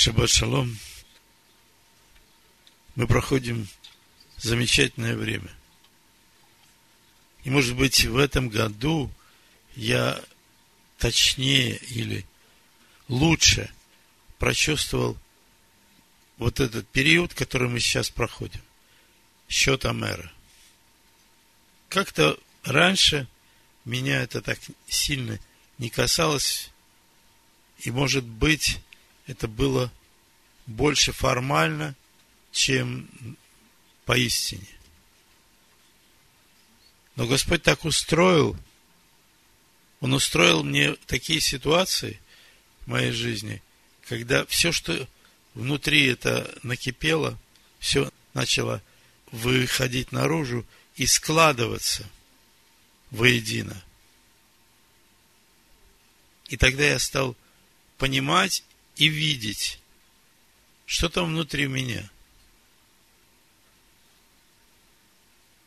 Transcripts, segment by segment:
Шаббат шалом. Мы проходим замечательное время. И, может быть, в этом году я точнее или лучше прочувствовал вот этот период, который мы сейчас проходим. Счет Амера. Как-то раньше меня это так сильно не касалось, и, может быть, это было больше формально, чем поистине. Но Господь так устроил, Он устроил мне такие ситуации в моей жизни, когда все, что внутри это накипело, все начало выходить наружу и складываться воедино. И тогда я стал понимать и видеть, что там внутри меня.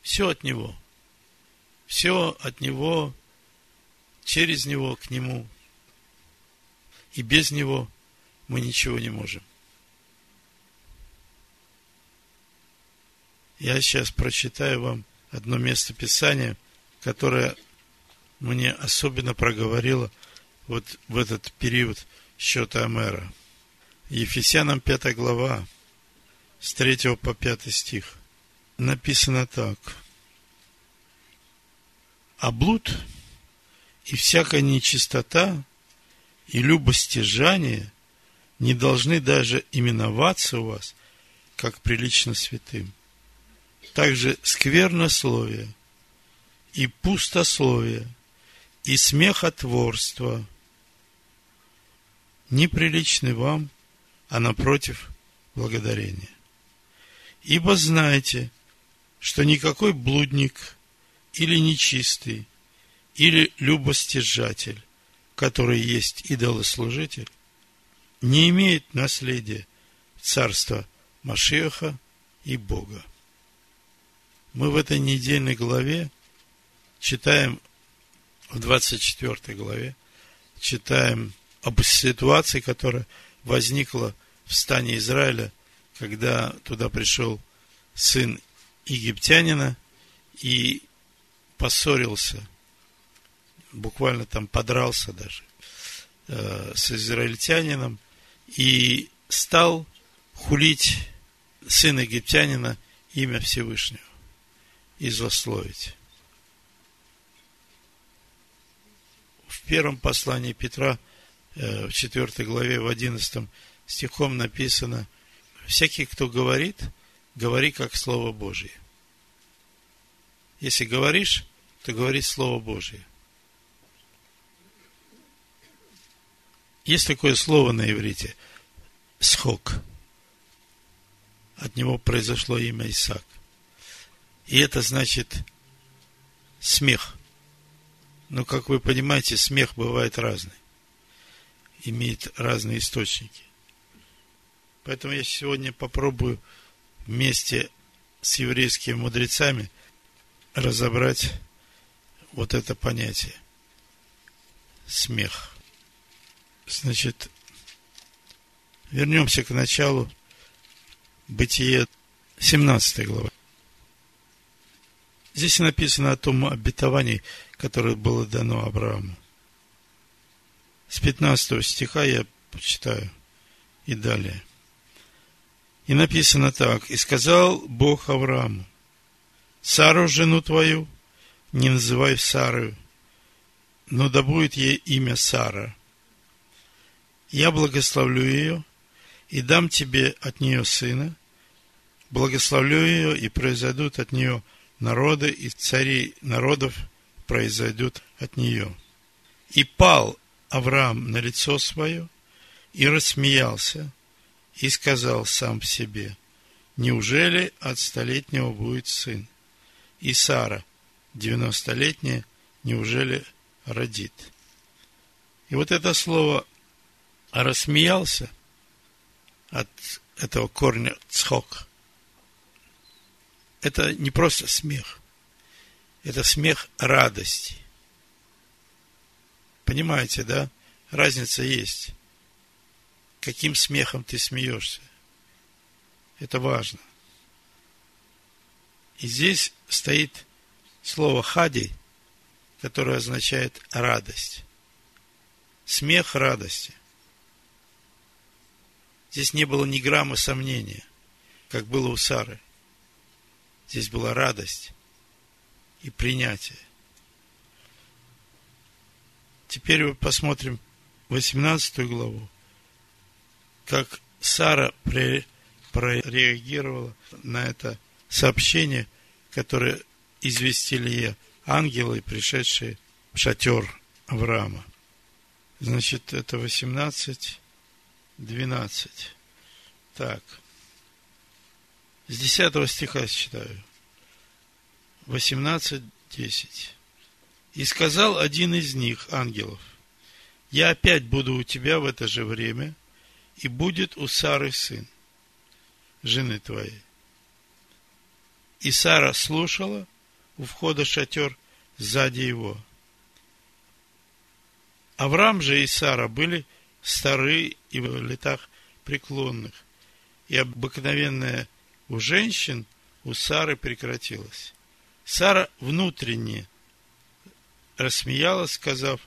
Все от Него. Все от Него, через Него к Нему. И без Него мы ничего не можем. Я сейчас прочитаю вам одно место Писания, которое мне особенно проговорило вот в этот период – счета Амера. Ефесянам 5 глава, с 3 по 5 стих. Написано так. А блуд и всякая нечистота и любостяжание не должны даже именоваться у вас, как прилично святым. Также сквернословие и пустословие и смехотворство – неприличны вам, а напротив благодарение. Ибо знайте, что никакой блудник или нечистый, или любостяжатель, который есть идолослужитель, не имеет наследия царства Машеха и Бога. Мы в этой недельной главе читаем, в 24 главе, читаем об ситуации, которая возникла в стане Израиля, когда туда пришел сын египтянина и поссорился, буквально там подрался даже э, с израильтянином и стал хулить сын египтянина имя Всевышнего и злословить. В первом послании Петра – в 4 главе, в 11 стихом написано, всякий, кто говорит, говори как Слово Божие. Если говоришь, то говори Слово Божие. Есть такое слово на иврите – схок. От него произошло имя Исаак. И это значит смех. Но, как вы понимаете, смех бывает разный имеет разные источники. Поэтому я сегодня попробую вместе с еврейскими мудрецами разобрать вот это понятие. Смех. Значит, вернемся к началу Бытие 17 глава. Здесь написано о том обетовании, которое было дано Аврааму. С 15 стиха я почитаю и далее. И написано так. «И сказал Бог Аврааму, Сару, жену твою, не называй Сарою, но да будет ей имя Сара. Я благословлю ее и дам тебе от нее сына, благословлю ее, и произойдут от нее народы, и цари народов произойдут от нее. И пал Авраам на лицо свое и рассмеялся, и сказал сам себе, неужели от столетнего будет сын? И Сара, девяностолетняя, неужели родит? И вот это слово рассмеялся от этого корня цхок. Это не просто смех, это смех радости. Понимаете, да? Разница есть. каким смехом ты смеешься. Это важно. И здесь стоит слово хади, которое означает радость. Смех радости. Здесь не было ни грамма сомнения, как было у Сары. Здесь была радость и принятие. Теперь мы посмотрим 18 главу, как Сара прореагировала на это сообщение, которое известили ей ангелы, пришедшие в шатер Авраама. Значит, это 18, 12. Так. С 10 стиха считаю. 18, 10. И сказал один из них, ангелов, я опять буду у тебя в это же время, и будет у Сары сын, жены твоей. И Сара слушала у входа шатер сзади его. Авраам же и Сара были стары и в летах преклонных, и обыкновенная у женщин у Сары прекратилась. Сара внутренне рассмеялась, сказав,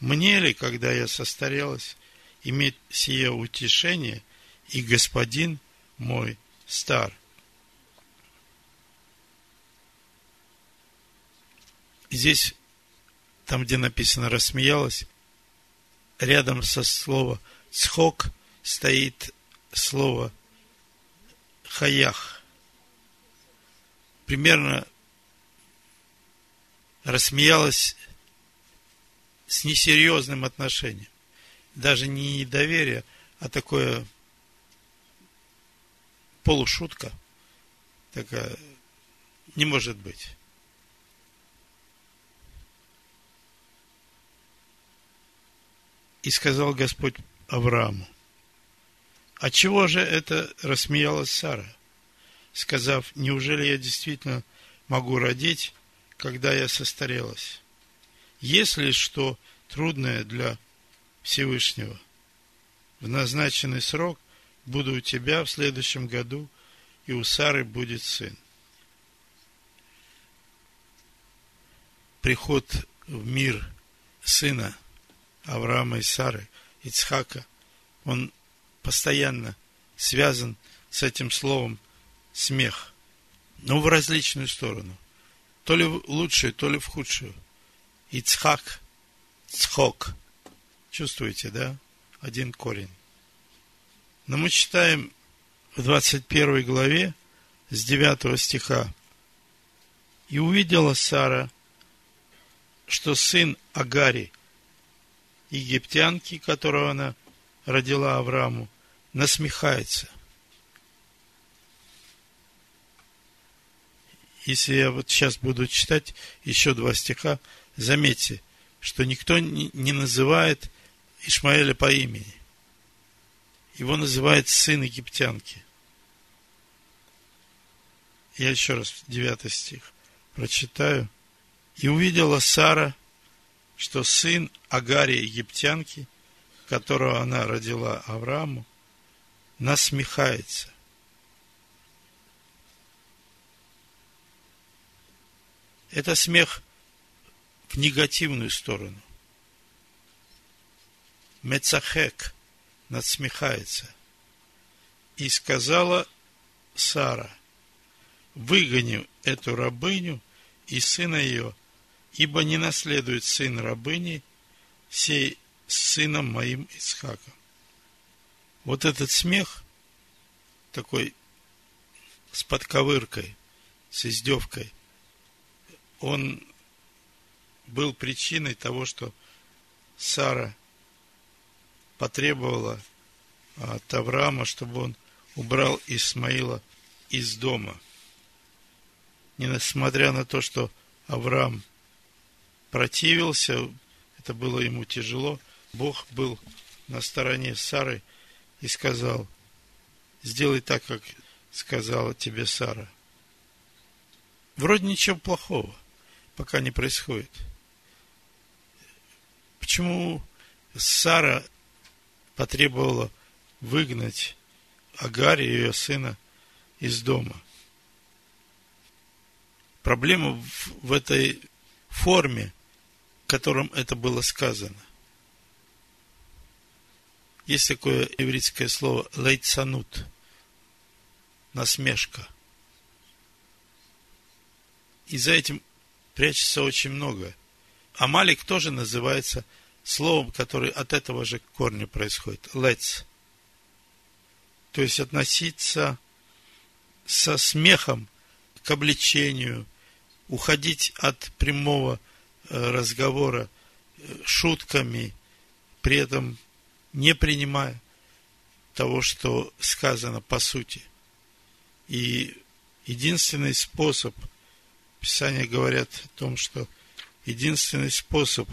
«Мне ли, когда я состарелась, иметь сие утешение, и господин мой стар?» Здесь, там, где написано «рассмеялась», рядом со словом «цхок» стоит слово «хаях». Примерно рассмеялась с несерьезным отношением. Даже не недоверие, а такое полушутка. Такая не может быть. И сказал Господь Аврааму, а чего же это рассмеялась Сара, сказав, неужели я действительно могу родить, когда я состарелась? Если что трудное для Всевышнего, в назначенный срок буду у тебя в следующем году, и у Сары будет сын. Приход в мир сына – Авраама и Сары, Ицхака, он постоянно связан с этим словом смех, но в различную сторону. То ли в лучшую, то ли в худшую. Ицхак, цхок. Чувствуете, да? Один корень. Но мы читаем в 21 главе с 9 стиха. И увидела Сара, что сын Агари – египтянки, которого она родила Аврааму, насмехается. Если я вот сейчас буду читать еще два стиха, заметьте, что никто не называет Ишмаэля по имени. Его называют сын египтянки. Я еще раз девятый стих прочитаю. И увидела Сара, что сын Агари египтянки, которого она родила Аврааму, насмехается. Это смех в негативную сторону. Мецахек надсмехается. И сказала Сара, выгоню эту рабыню и сына ее – ибо не наследует сын рабыни сей сыном моим Исхаком. Вот этот смех, такой с подковыркой, с издевкой, он был причиной того, что Сара потребовала от Авраама, чтобы он убрал Исмаила из дома. Несмотря на то, что Авраам противился, это было ему тяжело. Бог был на стороне Сары и сказал, сделай так, как сказала тебе Сара. Вроде ничего плохого, пока не происходит. Почему Сара потребовала выгнать Агари и ее сына из дома. Проблема в, в этой форме, в котором это было сказано. Есть такое еврейское слово лейцанут, насмешка. И за этим прячется очень много. Амалик тоже называется словом, которое от этого же корня происходит. Лец. То есть относиться со смехом к обличению, уходить от прямого э, разговора э, шутками, при этом не принимая того, что сказано по сути. И единственный способ, Писание говорят о том, что единственный способ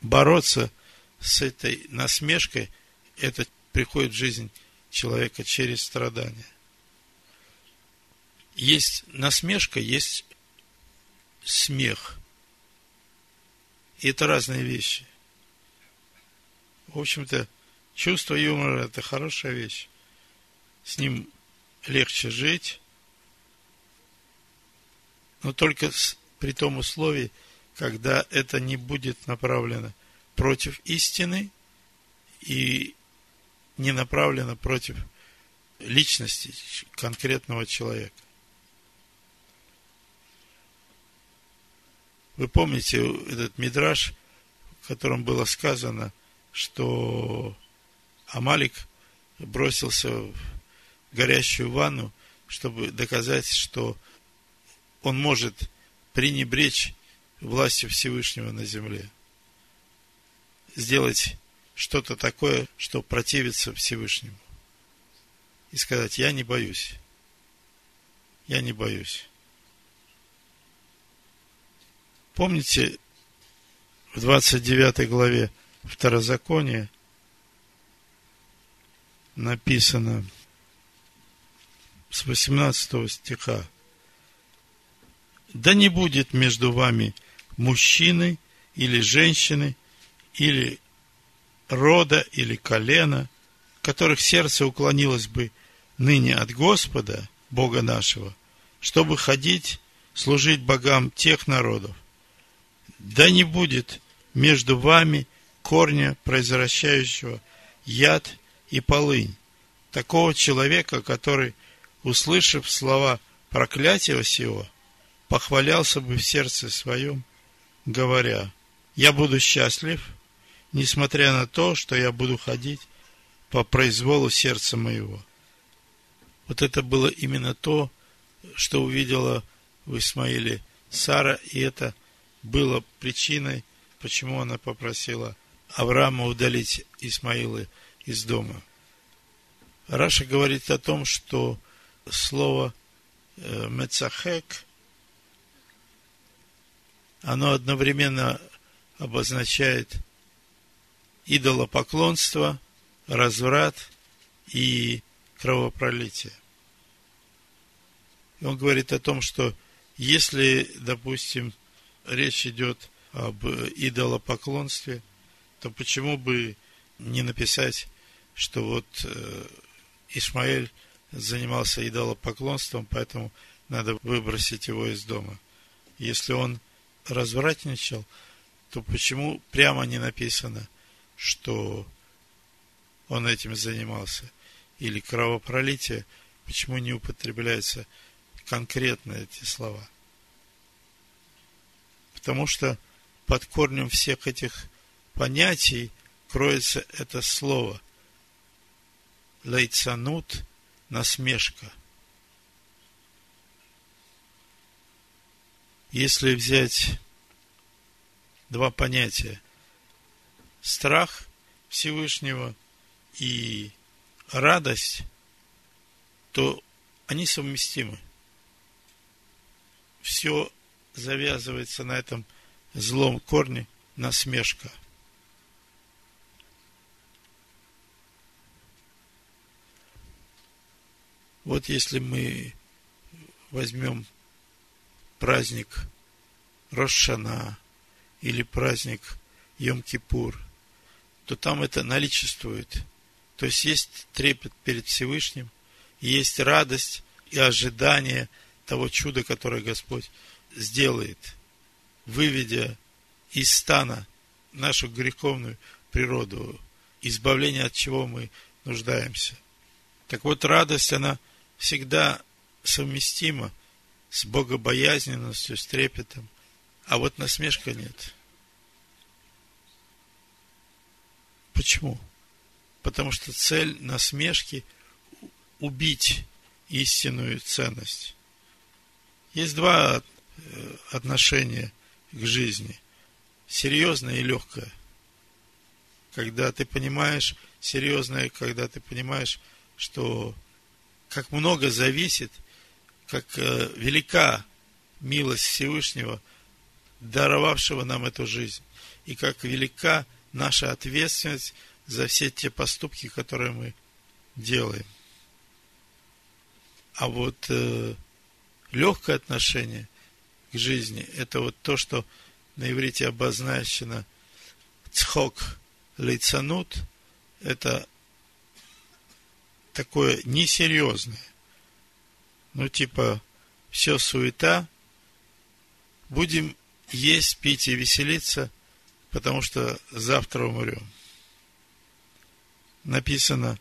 бороться с этой насмешкой, это приходит в жизнь человека через страдания. Есть насмешка, есть смех. И это разные вещи. В общем-то, чувство юмора – это хорошая вещь. С ним легче жить, но только при том условии, когда это не будет направлено против истины и не направлено против личности конкретного человека. Вы помните этот мидраж, в котором было сказано, что Амалик бросился в горящую ванну, чтобы доказать, что он может пренебречь властью Всевышнего на земле. Сделать что-то такое, что противится Всевышнему. И сказать, я не боюсь. Я не боюсь. Помните, в 29 главе Второзакония написано с 18 стиха да не будет между вами мужчины или женщины, или рода, или колена, которых сердце уклонилось бы ныне от Господа, Бога нашего, чтобы ходить, служить богам тех народов. Да не будет между вами корня, произвращающего яд и полынь, такого человека, который, услышав слова проклятия сего, похвалялся бы в сердце своем, говоря, я буду счастлив, несмотря на то, что я буду ходить по произволу сердца моего. Вот это было именно то, что увидела в Исмаиле Сара, и это было причиной, почему она попросила Авраама удалить Исмаила из дома. Раша говорит о том, что слово э, Мецахек оно одновременно обозначает идолопоклонство, разврат и кровопролитие. Он говорит о том, что если, допустим, речь идет об идолопоклонстве, то почему бы не написать, что вот э, Ишмаэль занимался идолопоклонством, поэтому надо выбросить его из дома. Если он развратничал, то почему прямо не написано, что он этим занимался? Или кровопролитие, почему не употребляются конкретно эти слова? Потому что под корнем всех этих понятий кроется это слово. Лейцанут – насмешка – Если взять два понятия, страх Всевышнего и радость, то они совместимы. Все завязывается на этом злом корне насмешка. Вот если мы возьмем праздник Рошана или праздник Йом-Кипур, то там это наличествует. То есть есть трепет перед Всевышним, есть радость и ожидание того чуда, которое Господь сделает, выведя из стана нашу греховную природу, избавление от чего мы нуждаемся. Так вот, радость, она всегда совместима с богобоязненностью, с трепетом, а вот насмешка нет. Почему? Потому что цель насмешки – убить истинную ценность. Есть два э, отношения к жизни. Серьезное и легкое. Когда ты понимаешь, серьезное, когда ты понимаешь, что как много зависит, как э, велика милость Всевышнего, даровавшего нам эту жизнь, и как велика наша ответственность за все те поступки, которые мы делаем. А вот э, легкое отношение к жизни – это вот то, что на иврите обозначено цхок лицанут – это такое несерьезное. Ну, типа, все суета, будем есть, пить и веселиться, потому что завтра умрем. Написано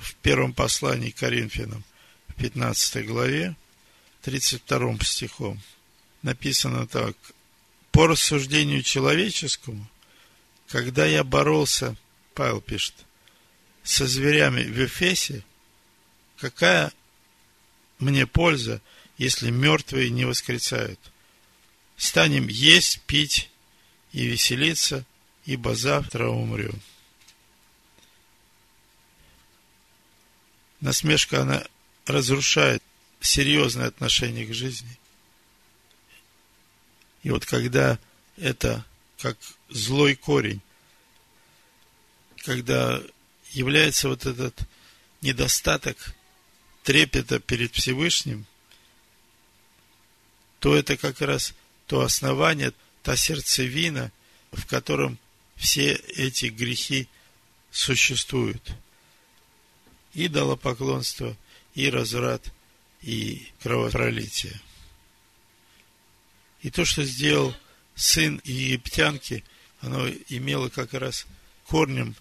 в первом послании Коринфянам, в 15 главе, 32 стихом. Написано так. По рассуждению человеческому, когда я боролся, Павел пишет, со зверями в Эфесе, какая мне польза, если мертвые не воскресают? Станем есть, пить и веселиться, ибо завтра умрем. Насмешка, она разрушает серьезное отношение к жизни. И вот когда это как злой корень, когда является вот этот недостаток трепета перед Всевышним, то это как раз то основание, та сердцевина, в котором все эти грехи существуют. Идолопоклонство, и разврат, и кровопролитие. И то, что сделал сын египтянки, оно имело как раз корнем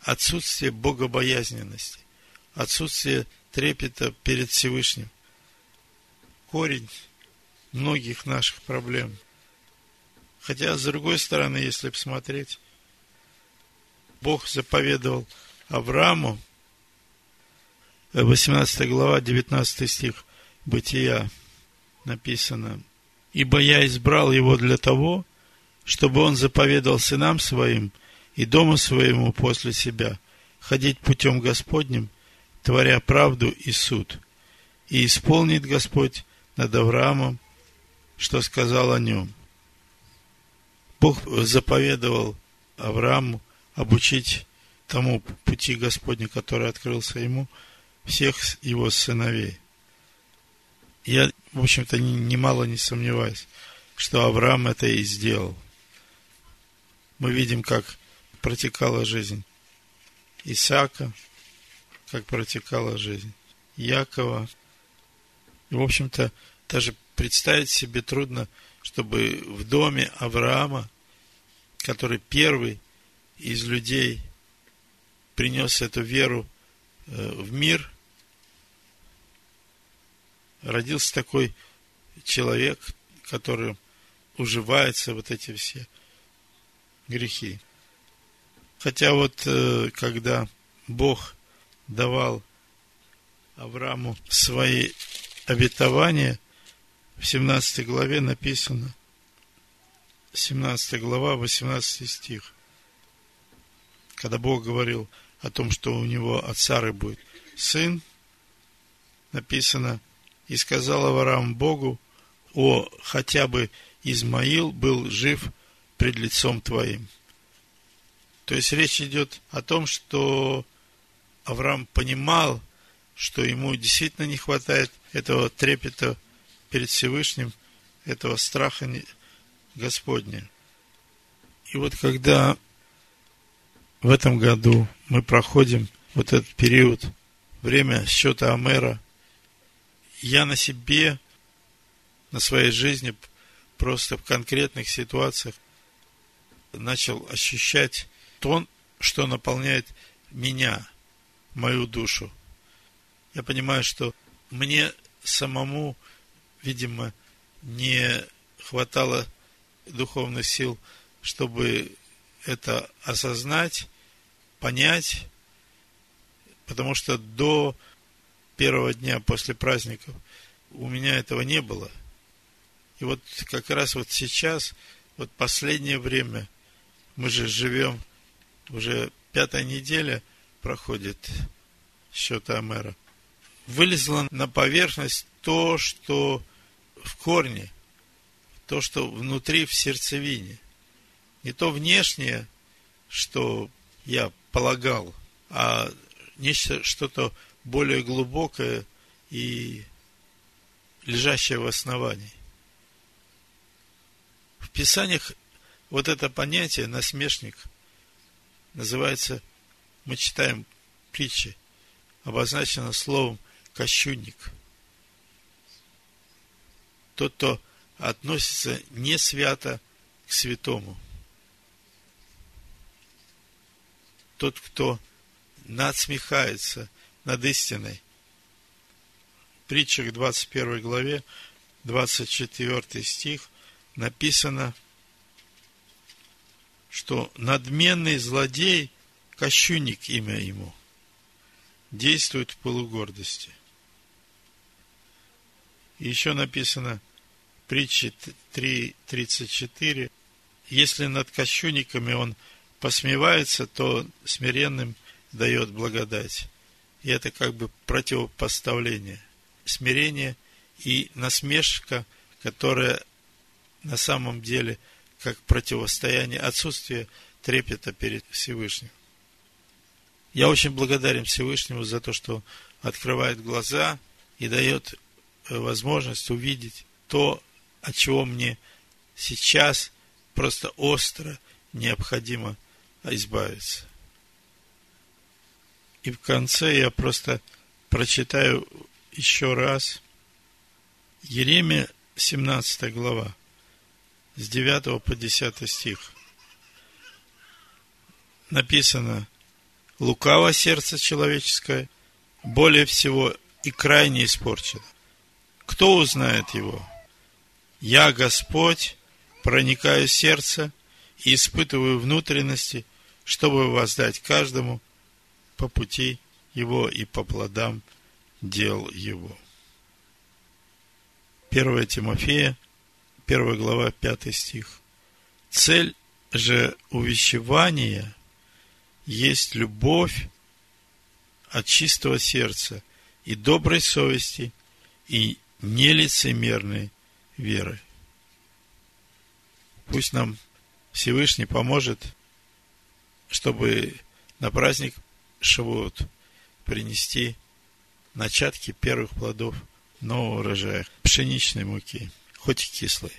отсутствие богобоязненности, отсутствие трепета перед Всевышним. Корень многих наших проблем. Хотя, с другой стороны, если посмотреть, Бог заповедовал Аврааму, 18 глава, 19 стих Бытия написано, «Ибо я избрал его для того, чтобы он заповедал сынам своим и дому своему после себя ходить путем Господним, творя правду и суд. И исполнит Господь над Авраамом, что сказал о нем. Бог заповедовал Аврааму обучить тому пути Господня, который открылся ему, всех его сыновей. Я, в общем-то, немало не сомневаюсь, что Авраам это и сделал. Мы видим, как протекала жизнь Исаака, как протекала жизнь Якова. И, в общем-то, даже представить себе трудно, чтобы в доме Авраама, который первый из людей принес эту веру э, в мир, родился такой человек, который уживается вот эти все грехи. Хотя вот э, когда Бог давал Аврааму свои обетования, в 17 главе написано, 17 глава, 18 стих, когда Бог говорил о том, что у него от Сары будет сын, написано, и сказал Авраам Богу, о, хотя бы Измаил был жив пред лицом твоим. То есть речь идет о том, что Авраам понимал, что ему действительно не хватает этого трепета перед Всевышним, этого страха Господня. И вот когда в этом году мы проходим вот этот период, время счета Амера. Я на себе, на своей жизни, просто в конкретных ситуациях начал ощущать то, что наполняет меня, мою душу. Я понимаю, что мне самому, видимо, не хватало духовных сил, чтобы это осознать, понять, потому что до первого дня после праздников у меня этого не было. И вот как раз вот сейчас, вот последнее время, мы же живем, уже пятая неделя проходит счета Амера, вылезло на поверхность то, что в корне, то, что внутри в сердцевине. Не то внешнее, что я полагал, а нечто, что-то более глубокое и лежащее в основании. В Писаниях вот это понятие насмешник называется, мы читаем притчи, обозначено словом кощунник. Тот, кто относится не свято к святому. Тот, кто надсмехается над истиной. В притчах 21 главе, 24 стих, написано, что надменный злодей, кощунник имя ему, действует в полугордости. И еще написано, притчи 3.34, если над кощунниками он посмевается, то смиренным дает благодать. И это как бы противопоставление. Смирение и насмешка, которая на самом деле как противостояние, отсутствие трепета перед Всевышним. Я очень благодарен Всевышнему за то, что открывает глаза и дает э, возможность увидеть то, от чего мне сейчас просто остро необходимо избавиться. И в конце я просто прочитаю еще раз Еремия 17 глава, с 9 по 10 стих. Написано, лукаво сердце человеческое, более всего и крайне испорчено. Кто узнает его? Я, Господь, проникаю в сердце и испытываю внутренности, чтобы воздать каждому по пути его и по плодам дел его. 1 Тимофея, 1 глава, 5 стих. Цель же увещевания есть любовь от чистого сердца и доброй совести и нелицемерной веры. Пусть нам Всевышний поможет, чтобы на праздник Шавуот принести начатки первых плодов нового урожая, пшеничной муки, хоть и кислой.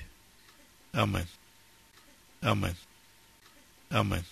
Амен. Амен. Амен.